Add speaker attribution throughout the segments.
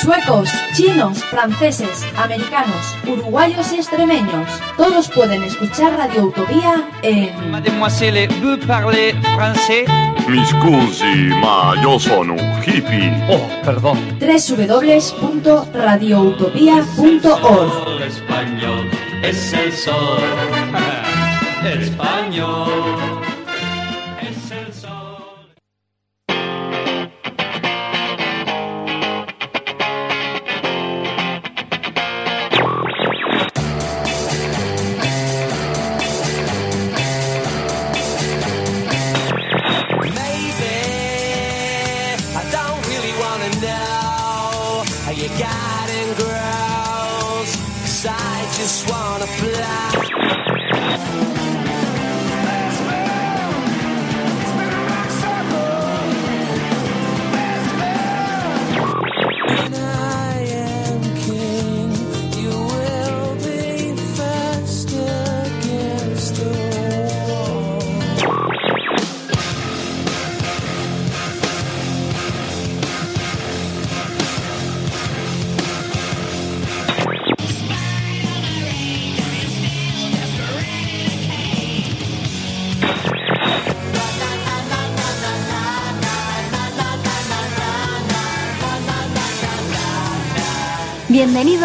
Speaker 1: Suecos, chinos, franceses, americanos, uruguayos y extremeños. Todos pueden escuchar Radio Utopía en...
Speaker 2: Mademoiselle, vous parlez français?
Speaker 3: Mi scusi, ma yo sono un hippie.
Speaker 2: Oh, perdón.
Speaker 1: www.radioutopía.org
Speaker 4: Español es el sol. Español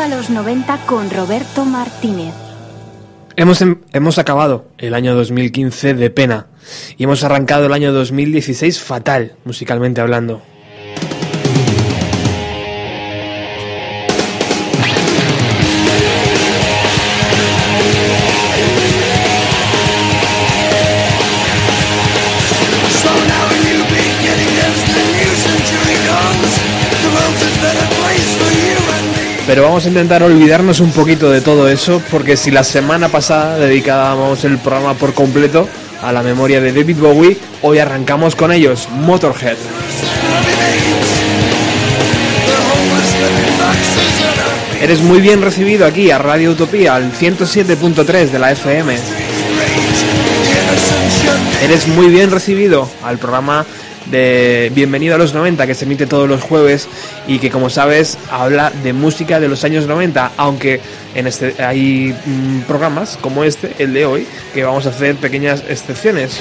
Speaker 5: a los 90 con Roberto Martínez.
Speaker 6: Hemos, em- hemos acabado el año 2015 de pena y hemos arrancado el año 2016 fatal, musicalmente hablando. Pero vamos a intentar olvidarnos un poquito de todo eso, porque si la semana pasada dedicábamos el programa por completo a la memoria de David Bowie, hoy arrancamos con ellos, Motorhead. Eres muy bien recibido aquí a Radio Utopía, al 107.3 de la FM. Eres muy bien recibido al programa de Bienvenido a los 90 que se emite todos los jueves y que como sabes habla de música de los años 90, aunque en este hay mm, programas como este, el de hoy, que vamos a hacer pequeñas excepciones.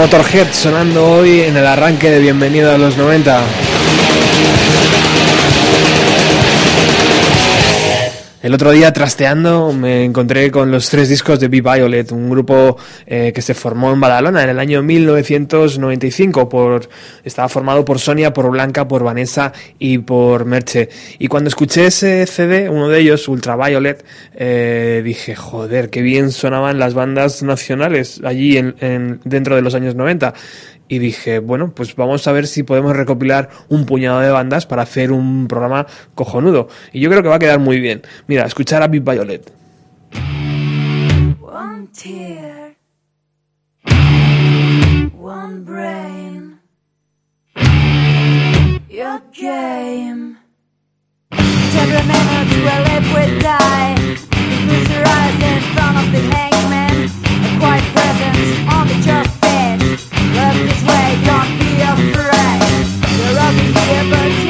Speaker 6: Motorhead sonando hoy en el arranque de Bienvenido a los 90. El otro día trasteando me encontré con los tres discos de Be Violet, un grupo eh, que se formó en Badalona en el año 1995. Por, estaba formado por Sonia, por Blanca, por Vanessa y por Merche. Y cuando escuché ese CD, uno de ellos, Ultraviolet, eh, dije, joder, qué bien sonaban las bandas nacionales allí en, en, dentro de los años 90 y dije, bueno, pues vamos a ver si podemos recopilar un puñado de bandas para hacer un programa cojonudo. Y yo creo que va a quedar muy bien. Mira, escuchar a Big Violet.
Speaker 7: One tear, one brain, your game. Remember to a live with die. Close your eyes in front of the hangman. A quiet presence on the bed. Look this way, don't be afraid. You're rocking here, but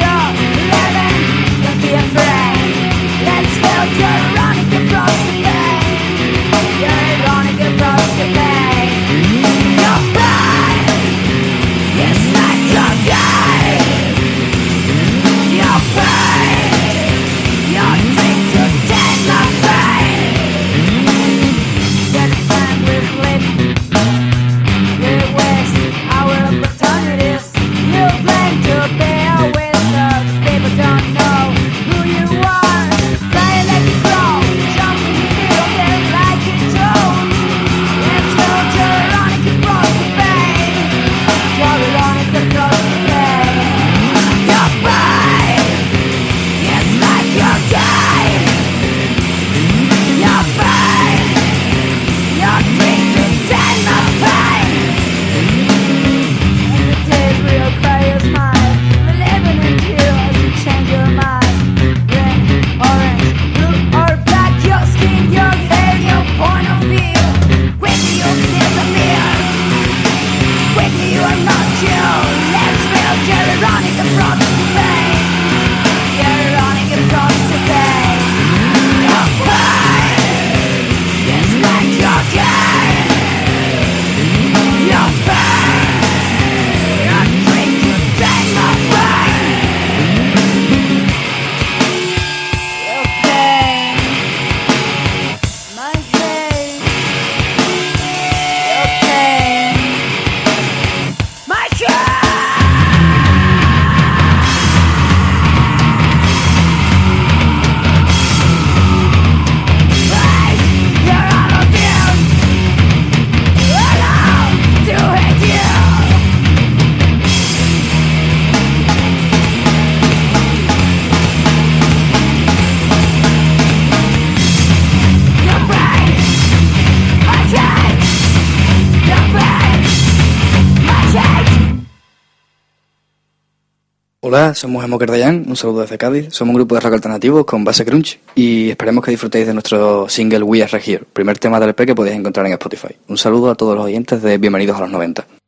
Speaker 8: somos Emo Dayan, un saludo desde Cádiz. Somos un grupo de rock alternativo con base crunch y esperemos que disfrutéis de nuestro single We Are Here, primer tema del EP que podéis encontrar en Spotify. Un saludo a todos los oyentes de Bienvenidos a los 90.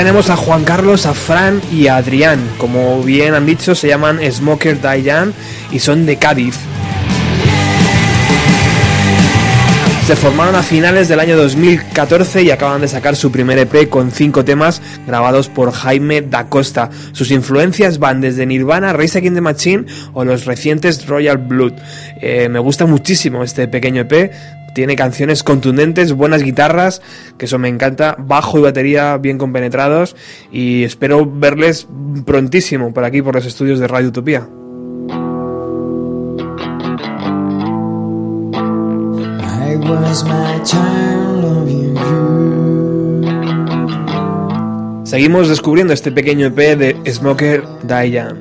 Speaker 6: Tenemos a Juan Carlos, a Fran y a Adrián. Como bien han dicho, se llaman Smoker Dayan y son de Cádiz. Se formaron a finales del año 2014 y acaban de sacar su primer EP con cinco temas grabados por Jaime da Costa. Sus influencias van desde Nirvana, Race Against the Machine o los recientes Royal Blood. Eh, me gusta muchísimo este pequeño EP. Tiene canciones contundentes, buenas guitarras, que eso me encanta, bajo y batería bien compenetrados y espero verles prontísimo por aquí por los estudios de Radio Utopía.
Speaker 9: Was my time loving you.
Speaker 6: Seguimos descubriendo este pequeño EP de Smoker Diane.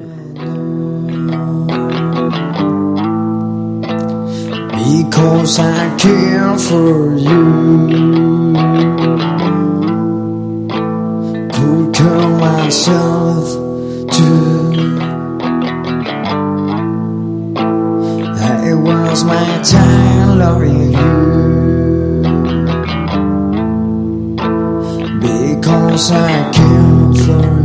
Speaker 9: Because I care for you. Could kill myself too. I was my time loving you. Because I care for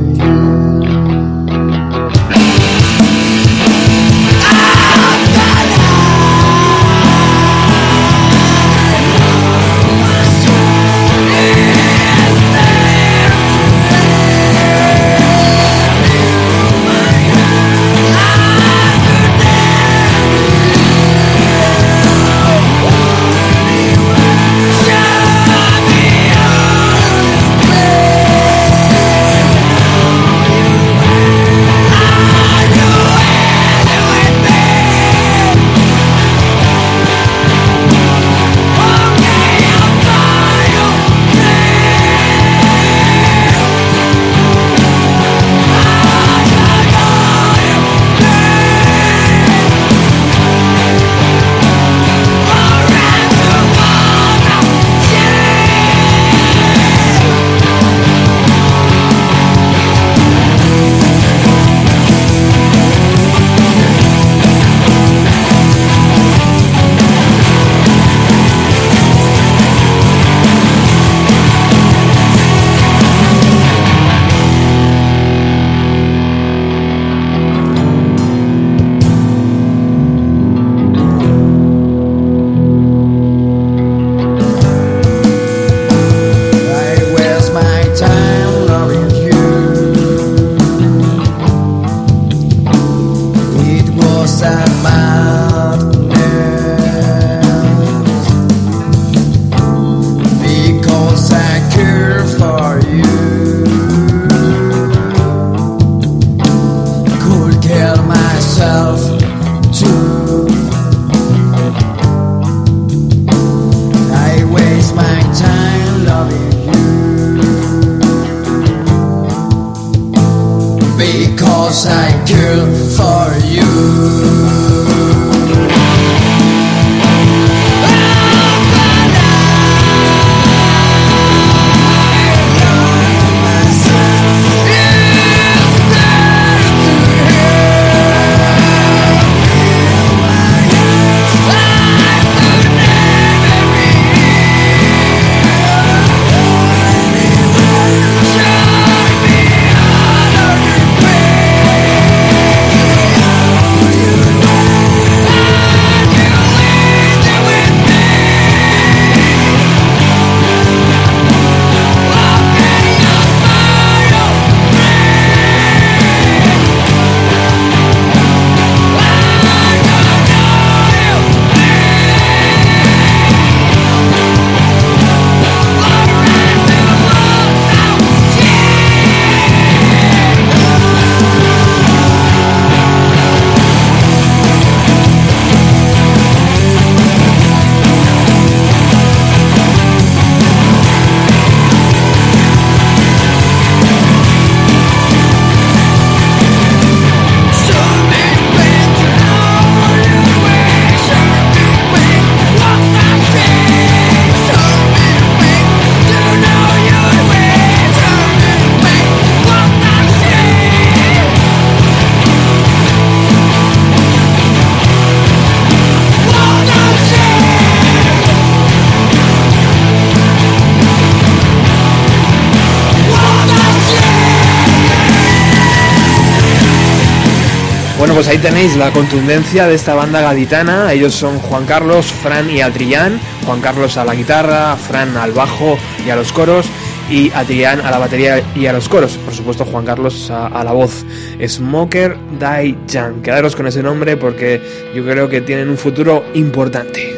Speaker 6: ahí tenéis la contundencia de esta banda gaditana. Ellos son Juan Carlos, Fran y Adrián. Juan Carlos a la guitarra, Fran al bajo y a los coros. Y Adrián a la batería y a los coros. Por supuesto, Juan Carlos a, a la voz. Smoker Die Jan. Quedaros con ese nombre porque yo creo que tienen un futuro importante.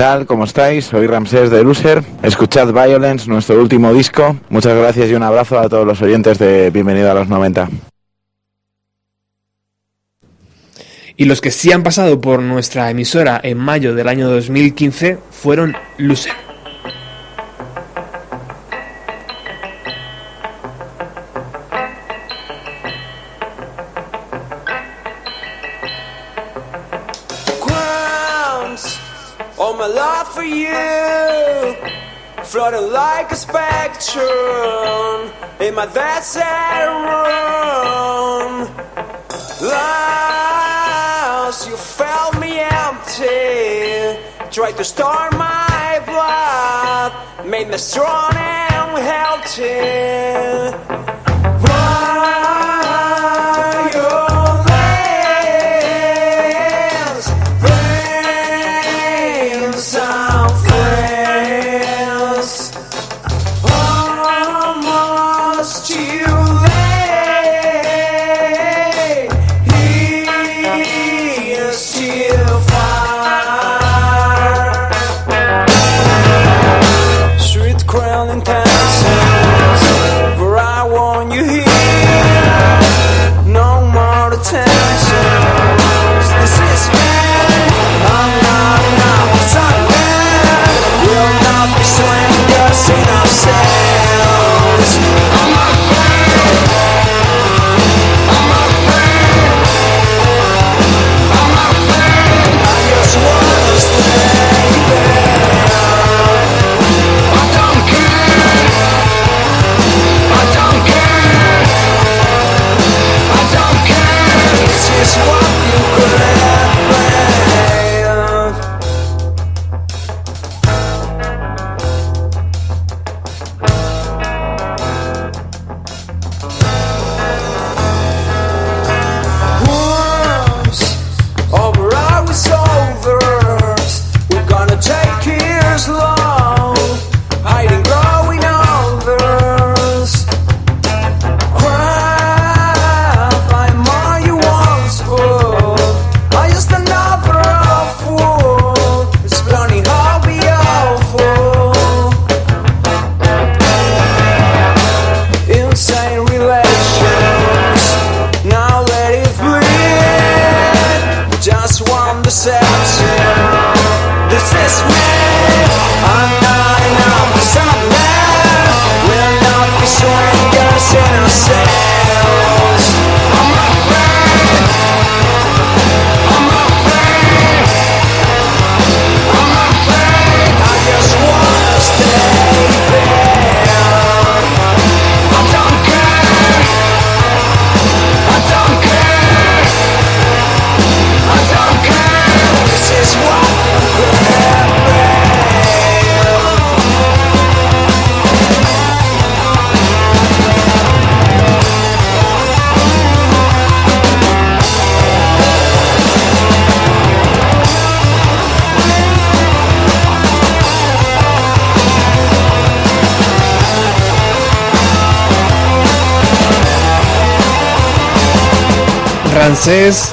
Speaker 10: Tal? ¿Cómo estáis? Soy Ramsés de Loser. Escuchad Violence, nuestro último disco. Muchas gracias y un abrazo a todos los oyentes de Bienvenido a los 90.
Speaker 6: Y los que sí han pasado por nuestra emisora en mayo del año 2015 fueron Loser.
Speaker 11: Spectrum in my desert room. Lost, you felt me empty, tried to start my blood, made me strong and healthy.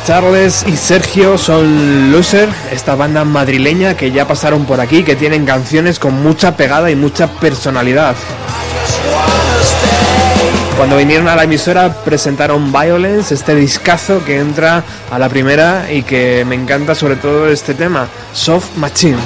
Speaker 6: Charles y Sergio son Loser, esta banda madrileña que ya pasaron por aquí, que tienen canciones con mucha pegada y mucha personalidad. Cuando vinieron a la emisora presentaron Violence, este discazo que entra a la primera y que me encanta sobre todo este tema, Soft Machine.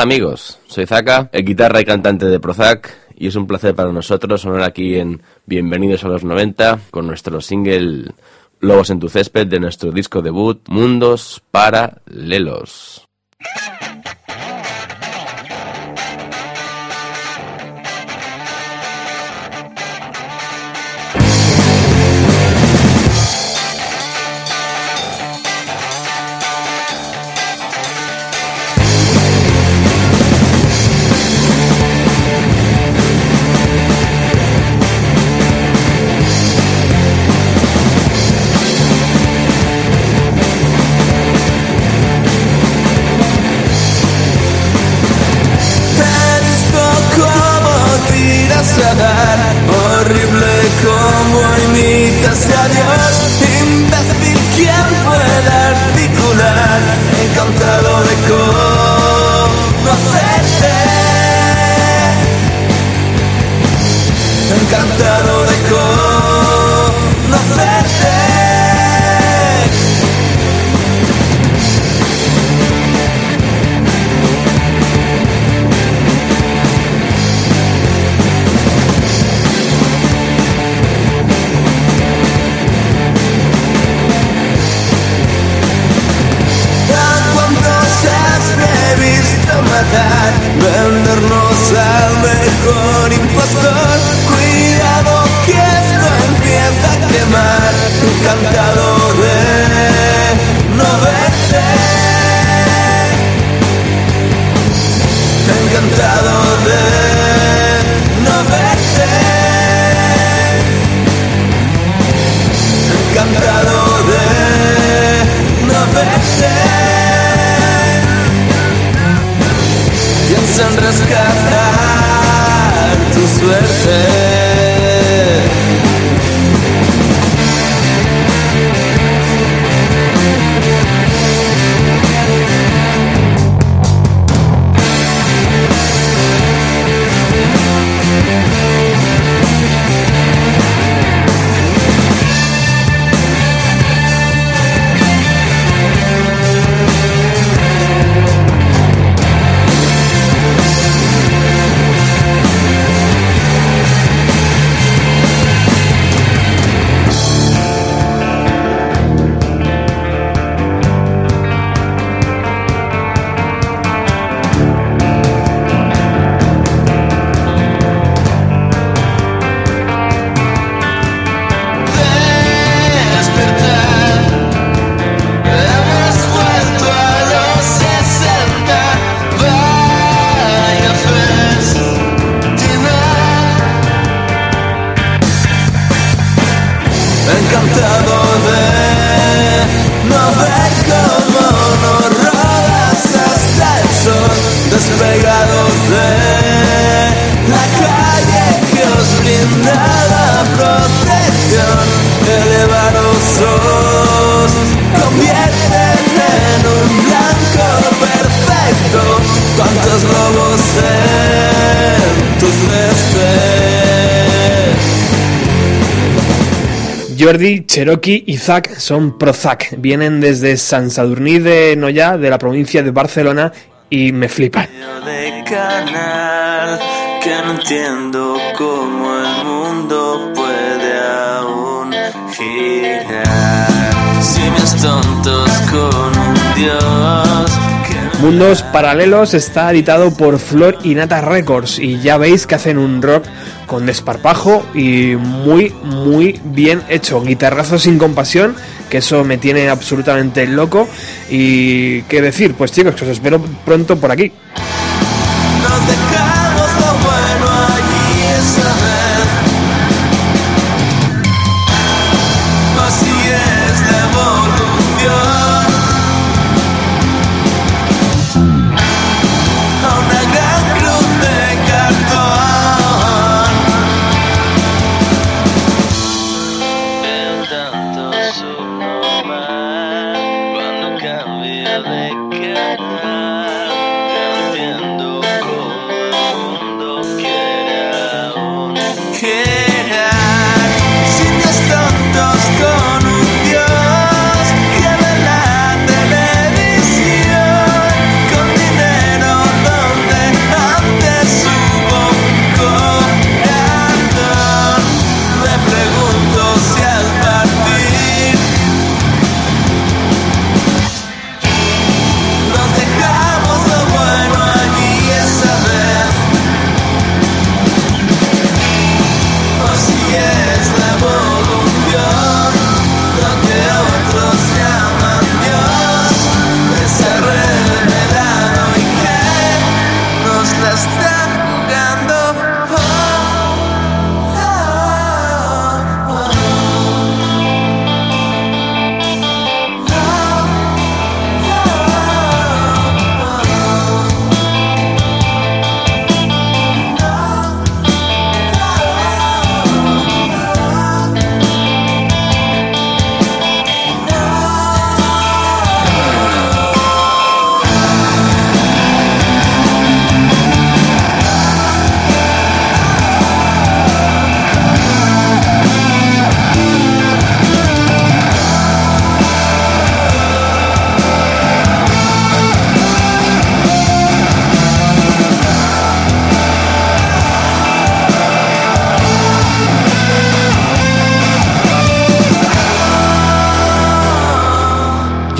Speaker 12: Hola amigos, soy Zaka, el guitarra y cantante de Prozac,
Speaker 13: y es un placer para nosotros sonar aquí en Bienvenidos a los 90 con nuestro single Lobos en tu césped de nuestro disco debut Mundos Paralelos.
Speaker 6: Jordi, Cherokee y Zac son Prozac. Vienen desde San Sadurní de Noya, de la provincia de Barcelona, y me flipan. Mundos Paralelos está editado por Flor y Nata Records y ya veis que hacen un rock con desparpajo y muy muy bien hecho, guitarrazo sin compasión, que eso me tiene absolutamente loco y qué decir, pues chicos, que os espero pronto por aquí.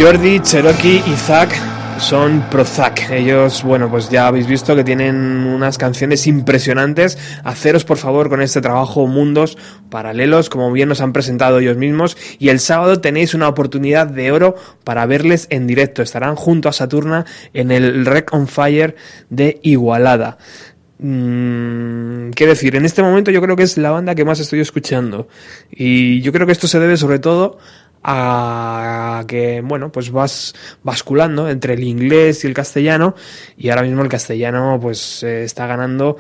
Speaker 14: Jordi, Cherokee y Zack son Prozac. Ellos, bueno, pues ya habéis visto que tienen unas canciones impresionantes. Haceros por favor con este trabajo Mundos Paralelos, como bien nos han presentado ellos mismos. Y el sábado tenéis una oportunidad de oro para verles en directo. Estarán junto a Saturna en el Rec on Fire de Igualada. Mm, ¿Qué decir? En este momento yo creo que es la banda que más estoy escuchando. Y yo creo que esto se debe sobre todo a que, bueno, pues vas basculando entre el inglés y el castellano y ahora mismo el castellano pues eh, está ganando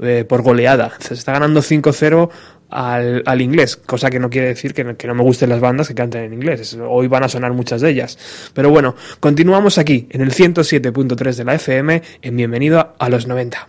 Speaker 14: eh, por goleada. Se está ganando 5-0 al, al, inglés, cosa que no quiere decir que no, que no, me gusten las bandas que canten en inglés. Hoy van a sonar muchas de ellas. Pero bueno, continuamos aquí en el 107.3 de la FM en Bienvenido a los 90.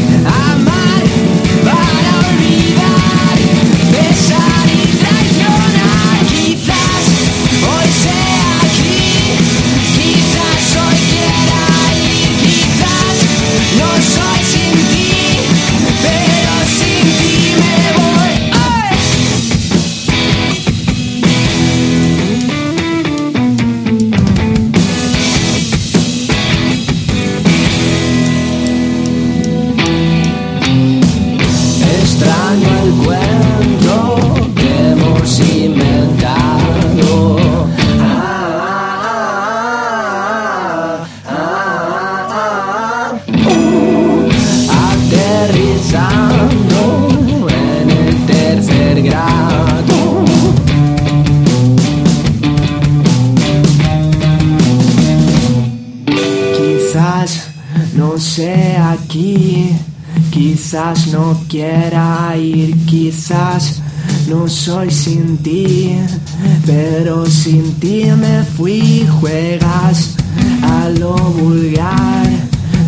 Speaker 15: ti me fui, juegas a lo vulgar.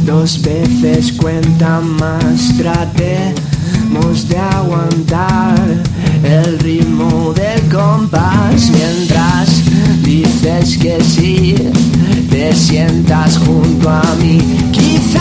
Speaker 15: Dos veces cuenta más, tratemos de aguantar el ritmo del compás mientras dices que sí, te sientas junto a mí. Quizás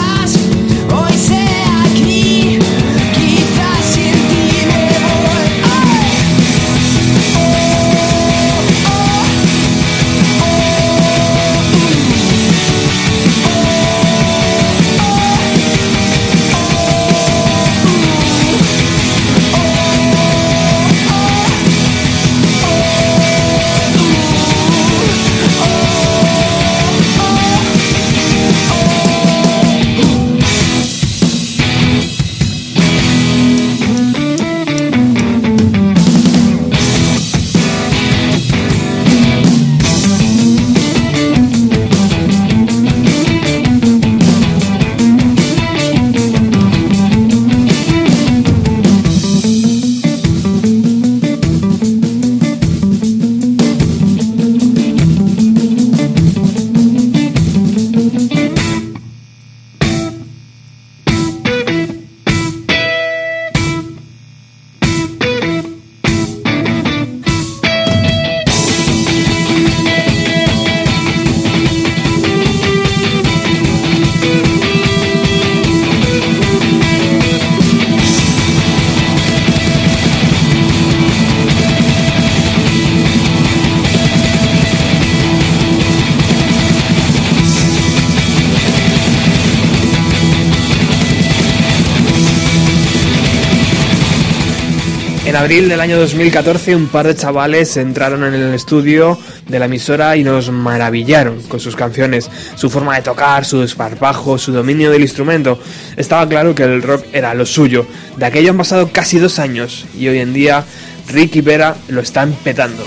Speaker 6: abril del año 2014 un par de chavales entraron en el estudio de la emisora y nos maravillaron con sus canciones, su forma de tocar, su desparpajo, su dominio del instrumento. Estaba claro que el rock era lo suyo. De aquello han pasado casi dos años y hoy en día Rick y Vera lo están petando.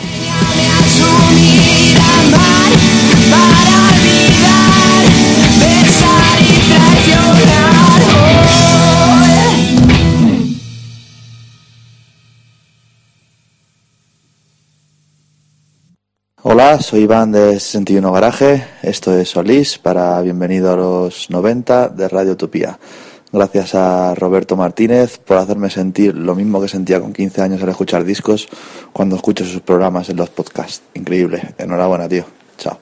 Speaker 16: Soy Iván de 61 Garaje, esto es Solís para Bienvenido a los 90 de Radio Utopía. Gracias a Roberto Martínez por hacerme sentir lo mismo que sentía con 15 años al escuchar discos cuando escucho sus programas en los podcasts. Increíble, enhorabuena tío, chao.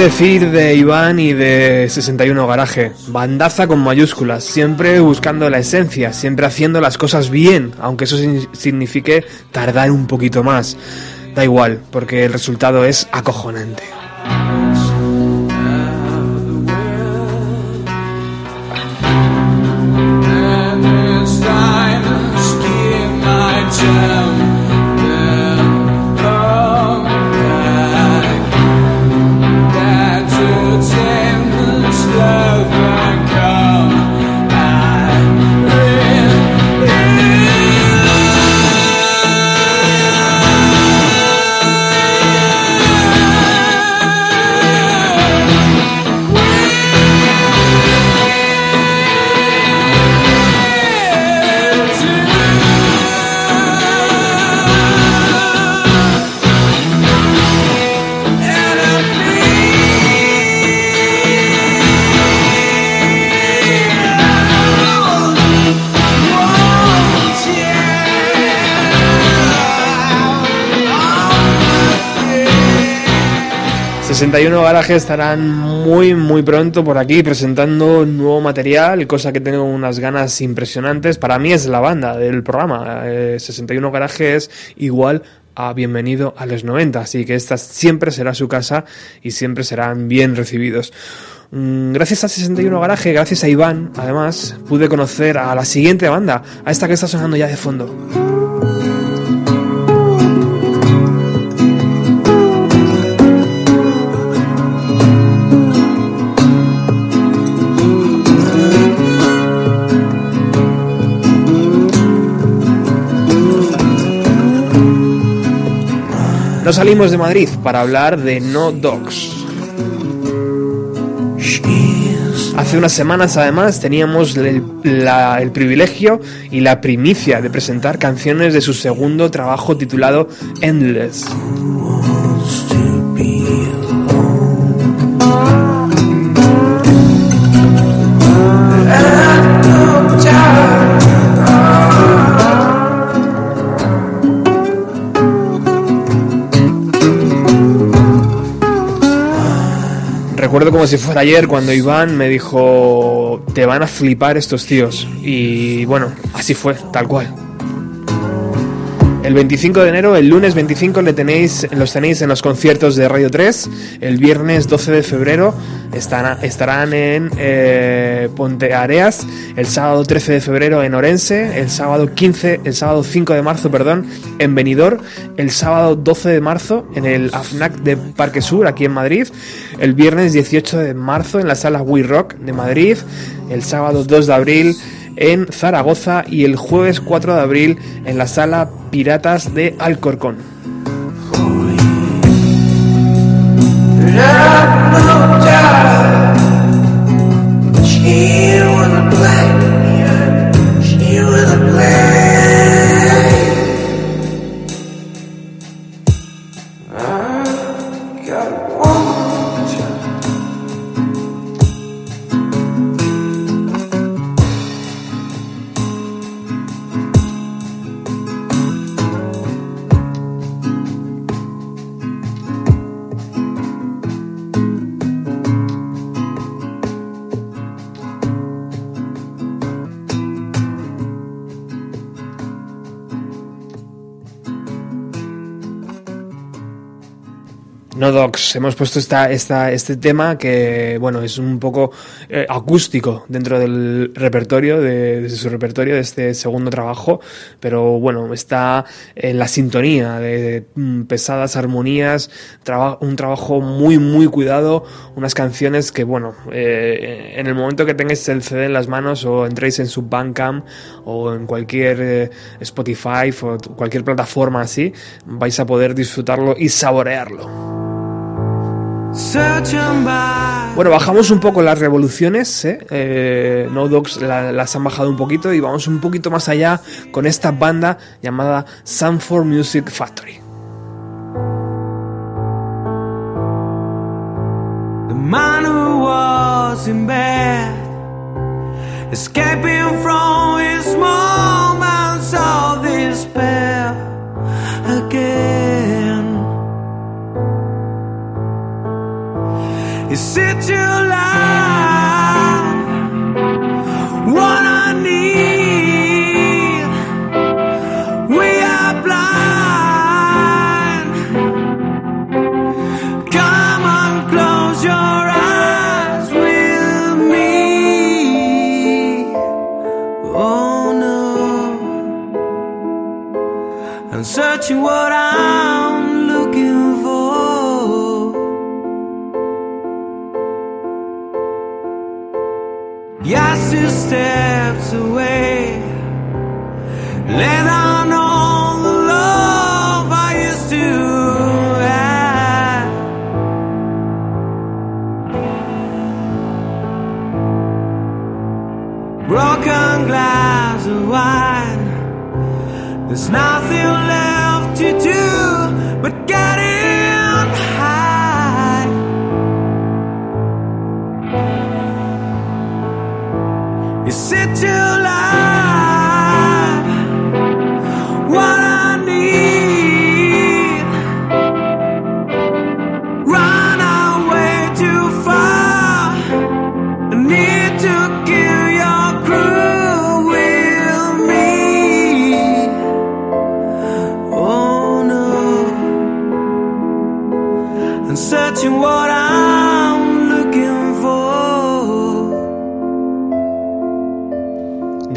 Speaker 6: Decir de Iván y de 61 Garaje? Bandaza con mayúsculas, siempre buscando la esencia, siempre haciendo las cosas bien, aunque eso signifique tardar un poquito más. Da igual, porque el resultado es acojonante. Y 61 Garaje estarán muy muy pronto por aquí presentando nuevo material, cosa que tengo unas ganas impresionantes. Para mí es la banda del programa. Eh, 61 Garaje es igual a Bienvenido a los 90, así que esta siempre será su casa y siempre serán bien recibidos. Mm, Gracias a 61 Garaje, gracias a Iván, además, pude conocer a la siguiente banda, a esta que está sonando ya de fondo. No salimos de Madrid para hablar de No Dogs. Hace unas semanas además teníamos el, el privilegio y la primicia de presentar canciones de su segundo trabajo titulado Endless. Recuerdo como si fuera ayer cuando Iván me dijo, te van a flipar estos tíos. Y bueno, así fue, tal cual. El 25 de enero, el lunes 25, le tenéis, los tenéis en los conciertos de Radio 3. El viernes 12 de febrero estará- estarán en eh, Ponte Areas. El sábado 13 de febrero en Orense. El sábado 15, el sábado 5 de marzo, perdón, en Benidorm. El sábado 12 de marzo en el AFNAC de Parque Sur, aquí en Madrid. El viernes 18 de marzo en la sala We Rock de Madrid. El sábado 2 de abril en Zaragoza y el jueves 4 de abril en la sala Piratas de Alcorcón. No Docs, hemos puesto esta, este tema que, bueno, es un poco eh, acústico dentro del repertorio, de, su repertorio de este segundo trabajo, pero bueno, está en la sintonía de, mm, pesadas armonías, un trabajo muy, muy cuidado, unas canciones que, bueno, eh, en el momento que tengáis el CD en las manos o entréis en su Bandcamp o en cualquier eh, Spotify o cualquier plataforma así, vais a poder disfrutarlo y saborearlo. Bueno, bajamos un poco las revoluciones, ¿eh? Eh, No Dogs la- las han bajado un poquito y vamos un poquito más allá con esta banda llamada Sanford Music Factory.
Speaker 14: The man who was in bed, escaping from his moments again. Situation. What I need, we are blind. Come on, close your eyes with me. Oh no, I'm searching what. Steps away. Lay down all the love I used to have. Broken glass of wine. There's nothing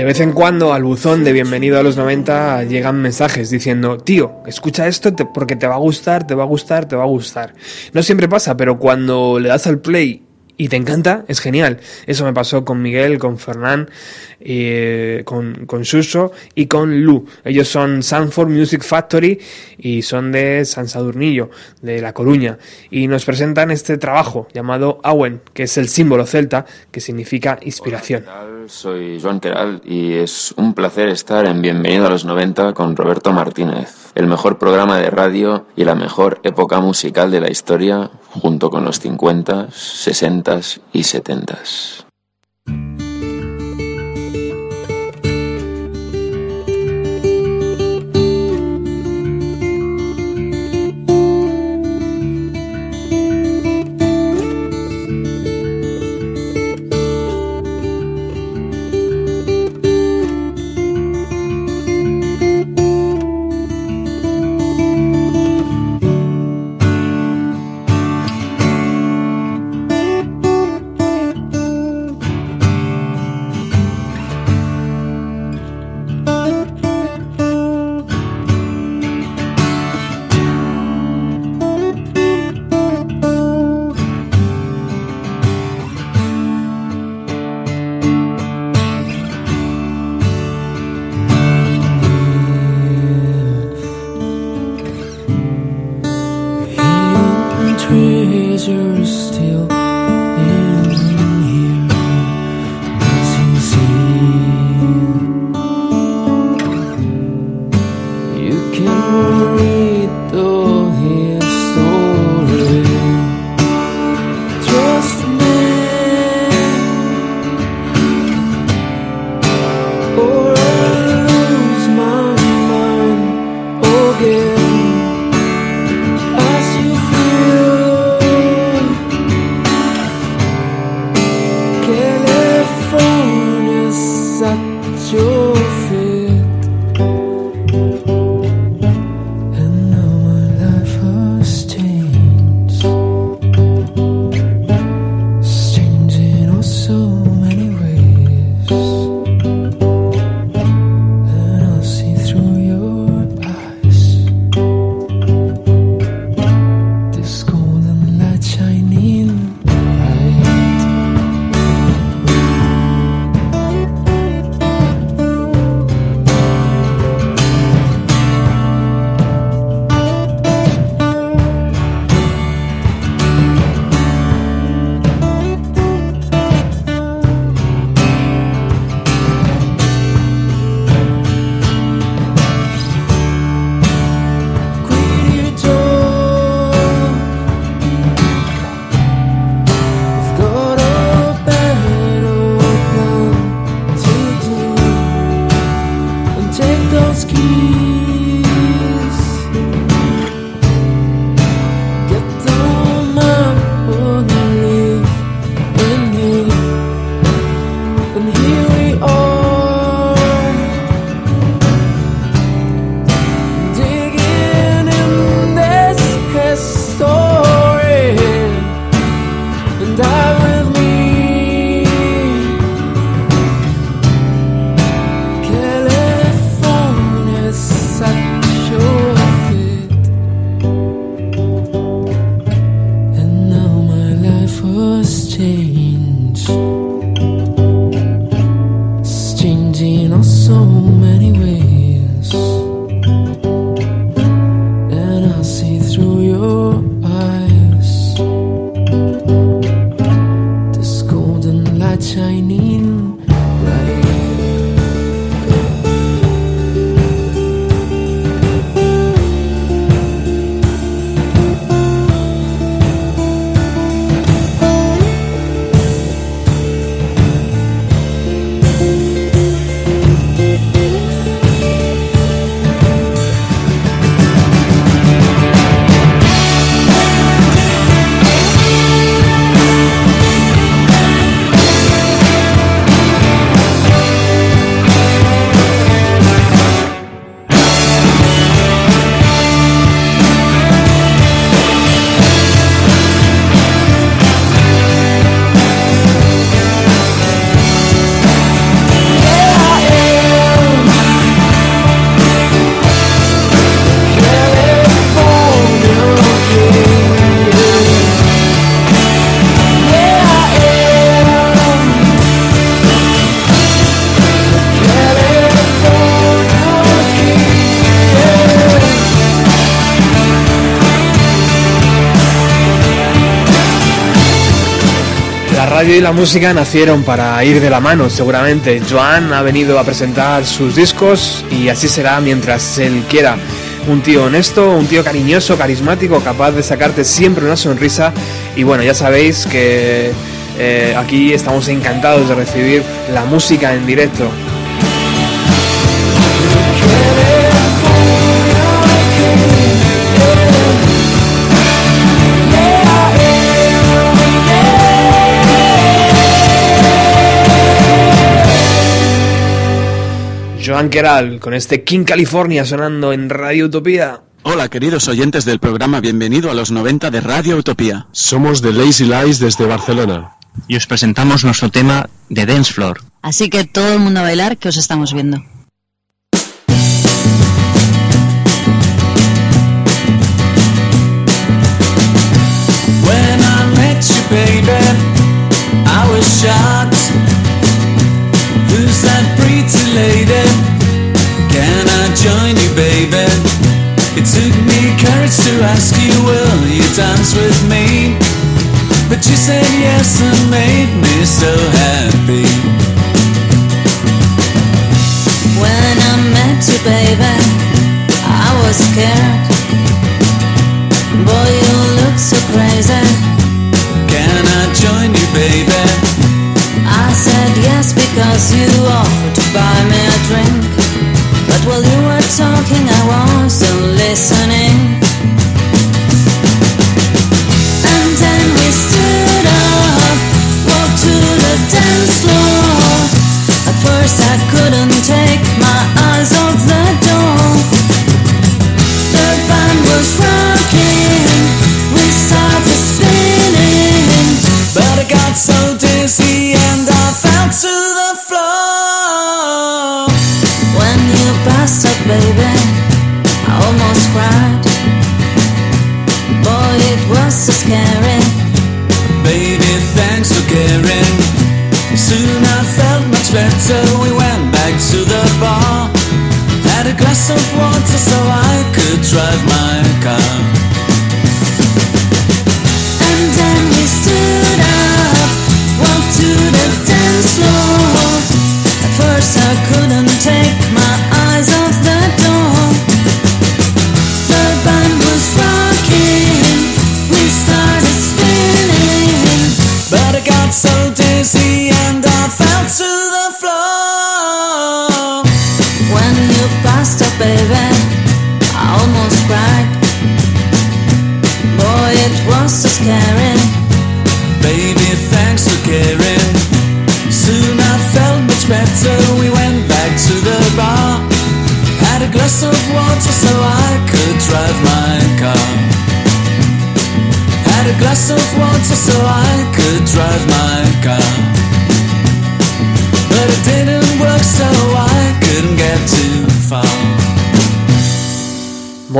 Speaker 6: De vez en cuando al buzón de Bienvenido a los 90 llegan mensajes diciendo, tío, escucha esto porque te va a gustar, te va a gustar, te va a gustar. No siempre pasa, pero cuando le das al play y te encanta, es genial. Eso me pasó con Miguel, con Fernán, eh, con, con Suso y con Lu. Ellos son Sanford Music Factory y son de San Sadurnillo, de La Coruña. Y nos presentan este trabajo llamado Awen, que es el símbolo celta que significa inspiración.
Speaker 17: Soy Joan Queral y es un placer estar en Bienvenido a los 90 con Roberto Martínez, el mejor programa de radio y la mejor época musical de la historia, junto con los 50, 60 y 70.
Speaker 6: Y la música nacieron para ir de la mano, seguramente. Joan ha venido a presentar sus discos y así será mientras él quiera. Un tío honesto, un tío cariñoso, carismático, capaz de sacarte siempre una sonrisa. Y bueno, ya sabéis que eh, aquí estamos encantados de recibir la música en directo. Joan Queral con este King California sonando en Radio Utopía.
Speaker 18: Hola queridos oyentes del programa, bienvenido a los 90 de Radio Utopía.
Speaker 19: Somos de Lazy Lies desde Barcelona.
Speaker 20: Y os presentamos nuestro tema de Dance Floor.
Speaker 21: Así que todo el mundo a bailar que os estamos viendo.
Speaker 11: When I met you, baby, I was shocked. That pretty lady? Can I join you, baby? It took me courage to ask you, will you dance with me? But you said yes and made me so happy.
Speaker 21: When I met you, baby, I was scared. Boy, you look so crazy.
Speaker 11: Can I join you, baby?
Speaker 21: Said yes because you offered to buy me a drink. But while you were talking, I wasn't listening. And then we stood up, walked to the dance floor. At first, I couldn't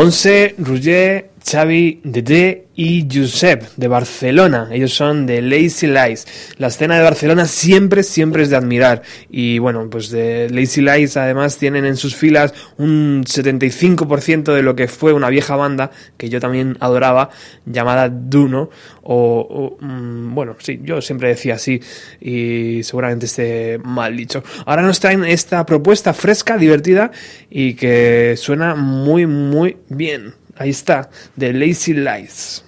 Speaker 6: Monse, Rouget, Xavi, Dede y Josep de Barcelona. Ellos son de Lazy Lies. La escena de Barcelona siempre, siempre es de admirar. Y bueno, pues de Lazy Lies además tienen en sus filas un 75% de lo que fue una vieja banda que yo también adoraba, llamada Duno. O, mm, bueno, sí, yo siempre decía así y seguramente esté mal dicho. Ahora nos traen esta propuesta fresca, divertida y que suena muy, muy bien. Ahí está, de Lazy Lies.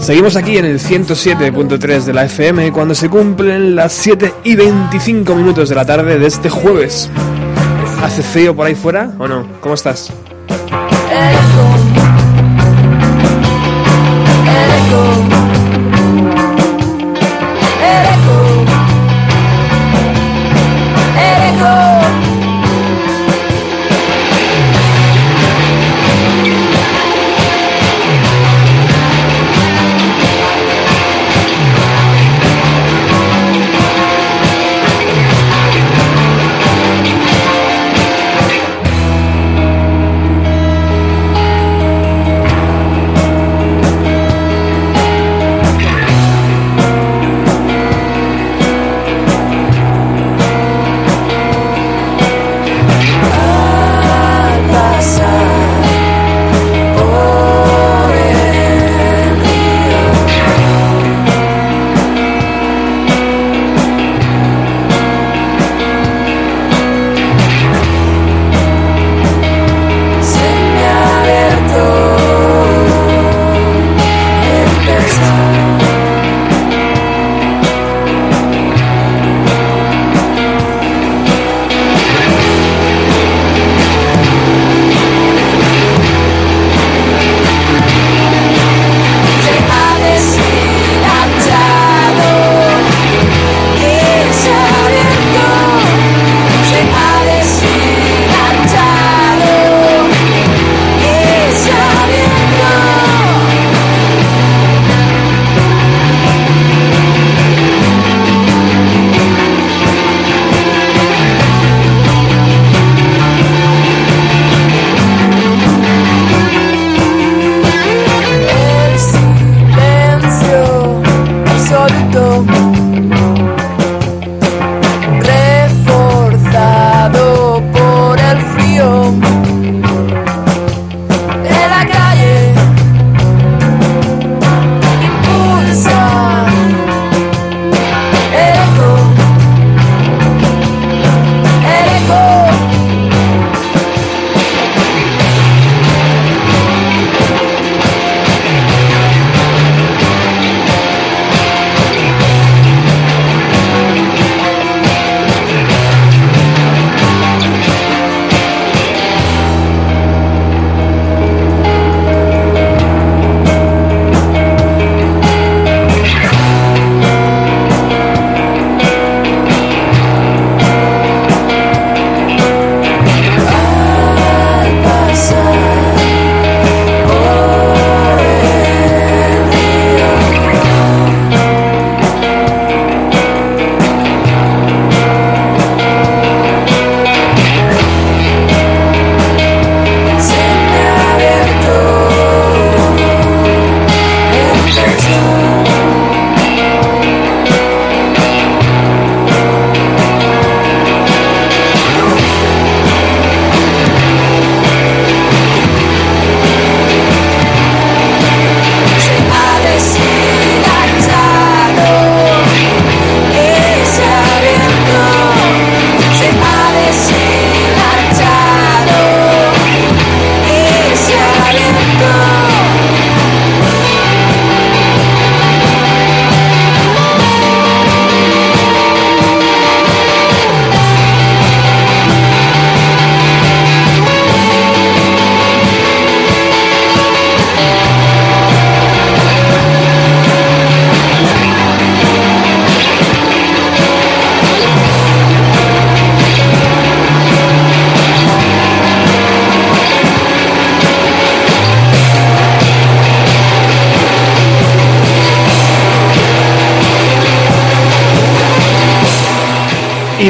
Speaker 6: Seguimos aquí en el 107.3 de la FM cuando se cumplen las 7 y 25 minutos de la tarde de este jueves. ¿Hace frío por ahí fuera o no? ¿Cómo estás?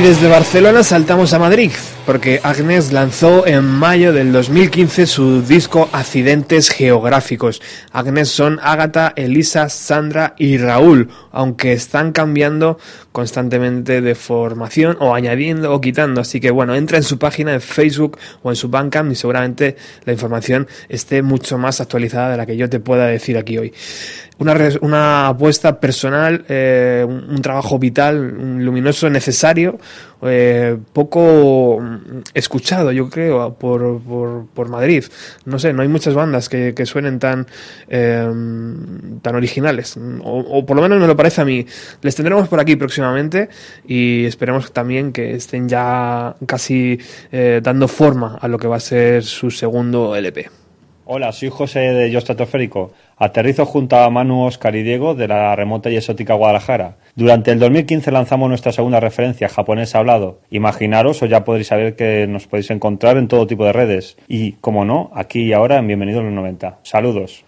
Speaker 6: Desde Barcelona saltamos a Madrid, porque Agnes lanzó en mayo del 2015 su disco Accidentes Geográficos. Agnes son Ágata, Elisa, Sandra y Raúl, aunque están cambiando constantemente de formación o añadiendo o quitando. Así que bueno, entra en su página de Facebook o en su Bandcamp y seguramente la información esté mucho más actualizada de la que yo te pueda decir aquí hoy una, una apuesta personal, eh, un, trabajo vital, luminoso, necesario, eh, poco escuchado, yo creo, por, por, por Madrid. No sé, no hay muchas bandas que, que suenen tan, eh, tan originales, o, o por lo menos me lo parece a mí. Les tendremos por aquí próximamente y esperemos también que estén ya casi eh, dando forma a lo que va a ser su segundo LP.
Speaker 13: Hola, soy José de Yo Estratosférico. Aterrizo junto a Manu, Oscar y Diego de la remota y exótica Guadalajara. Durante el 2015 lanzamos nuestra segunda referencia, japonés hablado. Imaginaros o ya podréis saber que nos podéis encontrar en todo tipo de redes. Y, como no, aquí y ahora en Bienvenidos a los 90. Saludos.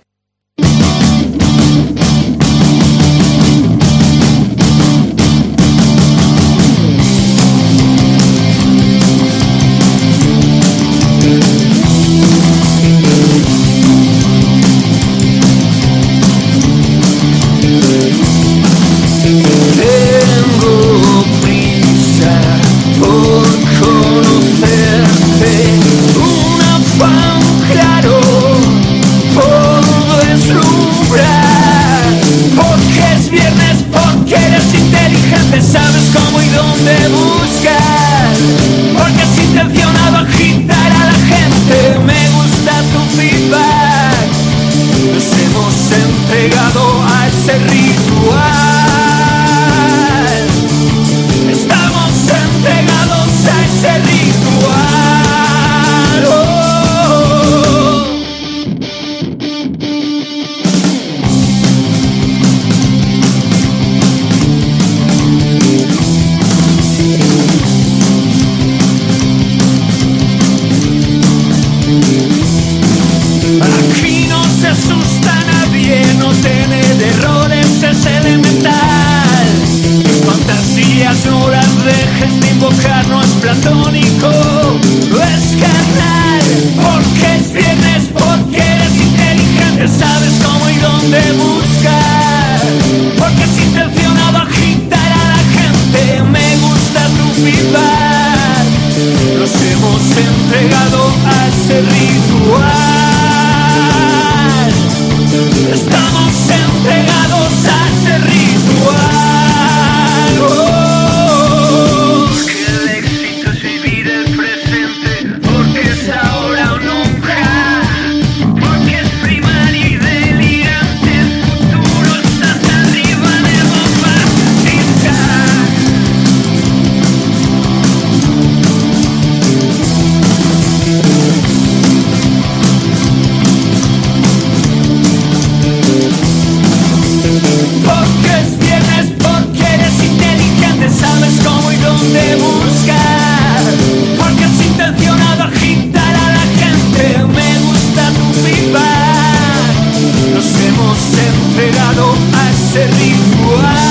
Speaker 11: A ese ritual.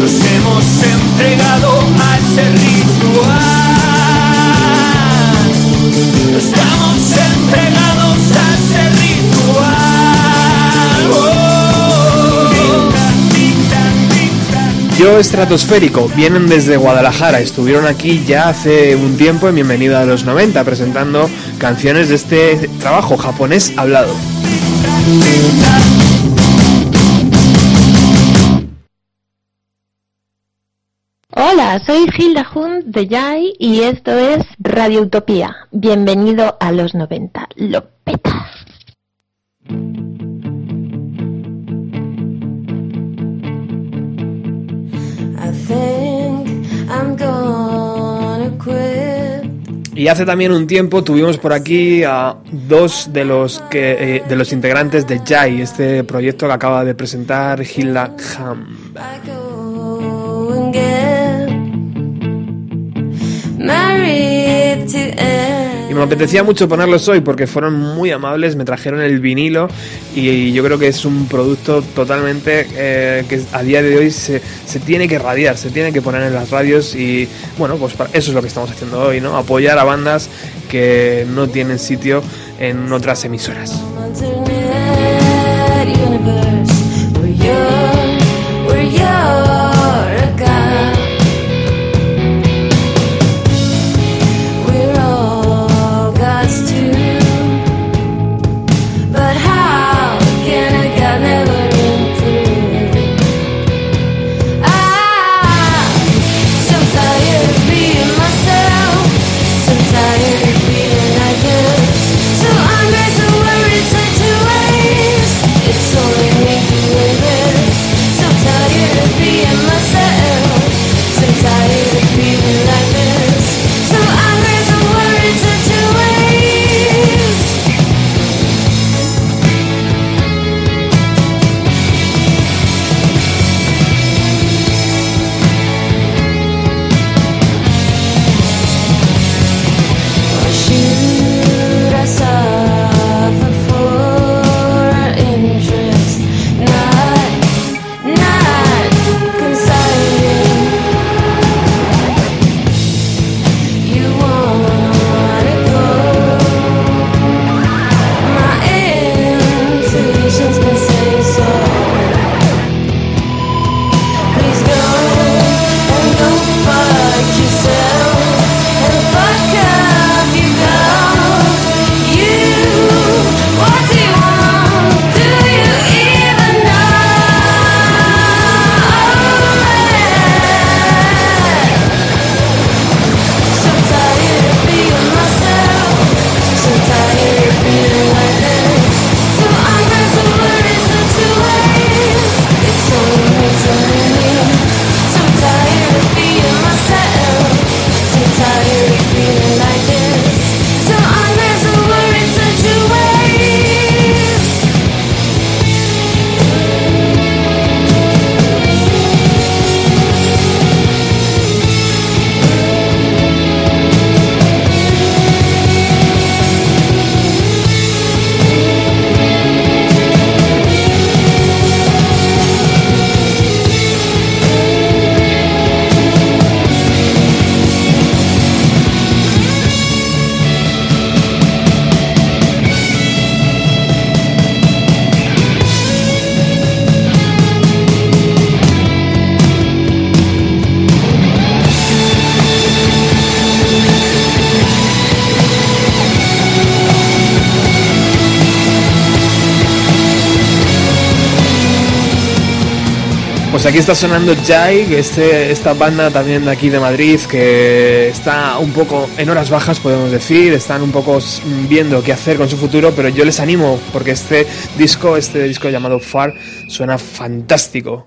Speaker 11: Nos hemos entregado a ese ritual. Estamos entregados a ese ritual.
Speaker 6: Yo Estratosférico vienen desde Guadalajara, estuvieron aquí ya hace un tiempo en Bienvenida a los 90 presentando canciones de este trabajo japonés hablado.
Speaker 22: Hola, soy Hilda Hunt de Jai y esto es Radio Utopía. Bienvenido a los 90. Lo petas.
Speaker 6: Y hace también un tiempo tuvimos por aquí a dos de los que eh, de los integrantes de Jai, este proyecto que acaba de presentar Hilda Ham.
Speaker 7: Y me apetecía mucho ponerlos hoy porque fueron muy amables, me trajeron el vinilo y yo creo que es un producto totalmente eh, que a día de hoy se, se tiene que radiar, se tiene que poner en las radios y bueno, pues eso es lo que estamos haciendo hoy, ¿no? Apoyar a bandas que no tienen sitio en otras emisoras. Aquí está sonando Jai, este, esta banda también de aquí de Madrid que está un poco en horas bajas, podemos decir, están un poco viendo qué hacer con su futuro, pero yo les animo porque este disco, este disco llamado Far, suena fantástico.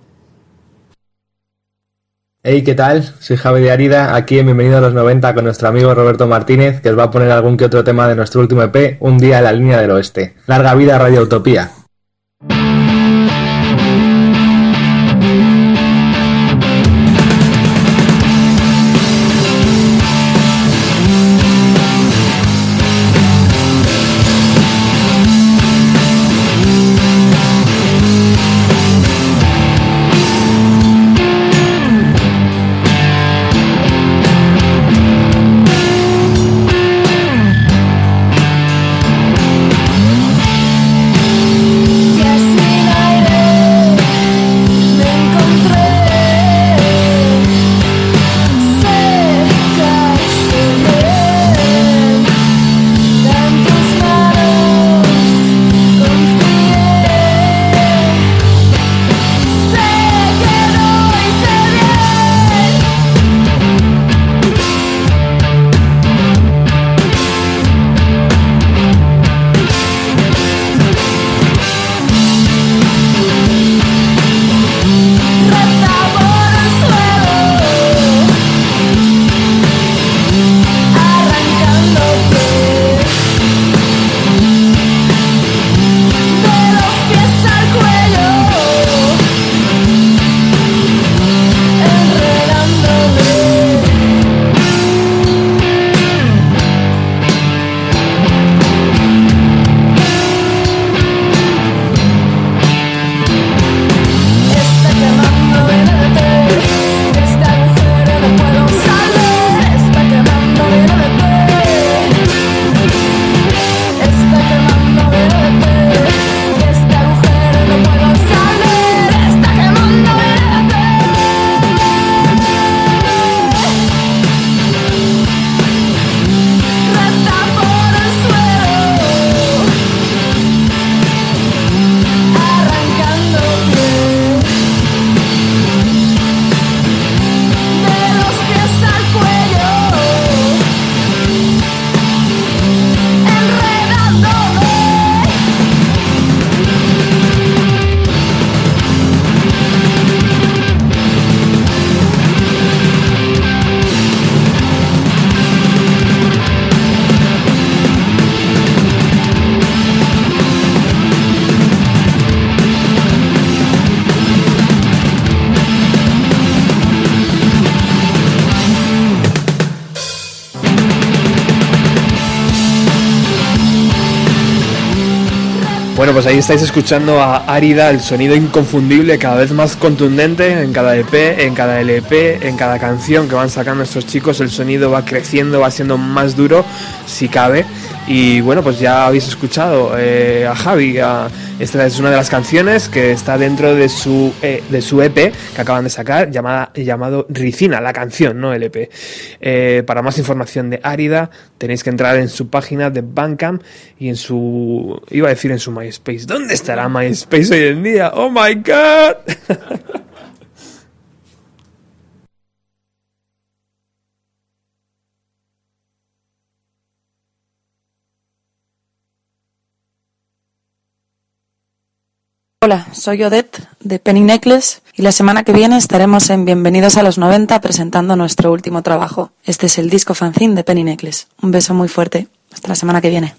Speaker 23: Hey, ¿qué tal? Soy Javi de Arida, aquí en Bienvenido a los 90 con nuestro amigo Roberto Martínez, que os va a poner algún que otro tema de nuestro último EP, Un día en la línea del oeste. Larga vida Radio Utopía.
Speaker 6: Estáis escuchando a Árida, el sonido inconfundible, cada vez más contundente en cada EP, en cada LP, en cada canción que van sacando estos chicos. El sonido va creciendo, va siendo más duro, si cabe. Y bueno, pues ya habéis escuchado eh, a Javi. a- esta es una de las canciones que está dentro de su, eh, de su EP que acaban de sacar, llamada, llamado Ricina, la canción, no el EP. Eh, para más información de Árida, tenéis que entrar en su página de Bandcamp y en su. iba a decir en su MySpace. ¿Dónde estará MySpace hoy en día? ¡Oh my god!
Speaker 24: Hola, soy Odette de Penny Necklace y la semana que viene estaremos en Bienvenidos a los 90 presentando nuestro último trabajo. Este es el disco fanzine de Penny Necklace. Un beso muy fuerte. Hasta la semana que viene.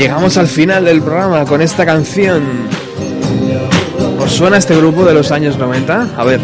Speaker 14: Llegamos al final del programa con esta canción. ¿Os suena este grupo de los años 90? A ver.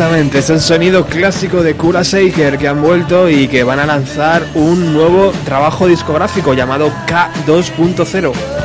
Speaker 14: Exactamente, es el sonido clásico de Kura Shaker que han vuelto y que van a lanzar un nuevo trabajo discográfico llamado K2.0.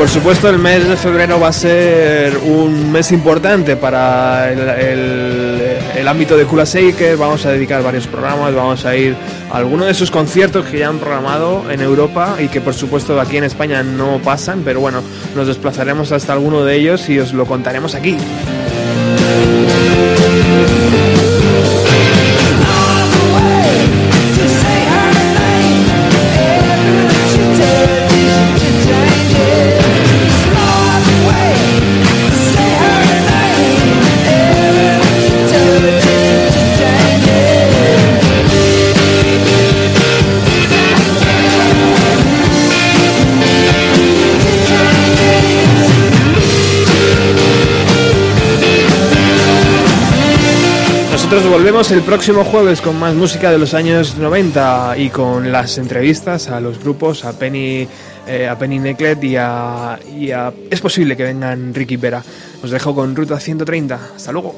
Speaker 14: por supuesto el mes de febrero va a ser un mes importante para el, ámbito de Kula Shaker. Vamos a dedicar varios programas, vamos a ir a algunos de sus conciertos que ya han programado en Europa y que por supuesto aquí en España no pasan, pero bueno, nos desplazaremos hasta alguno de ellos y os lo contaremos aquí. Volvemos el próximo jueves con más música de los años 90 y con las entrevistas a los grupos, a Penny, eh, a Penny Necklet y a, y a- Es posible que vengan Ricky Vera. Os dejo con Ruta 130. Hasta luego.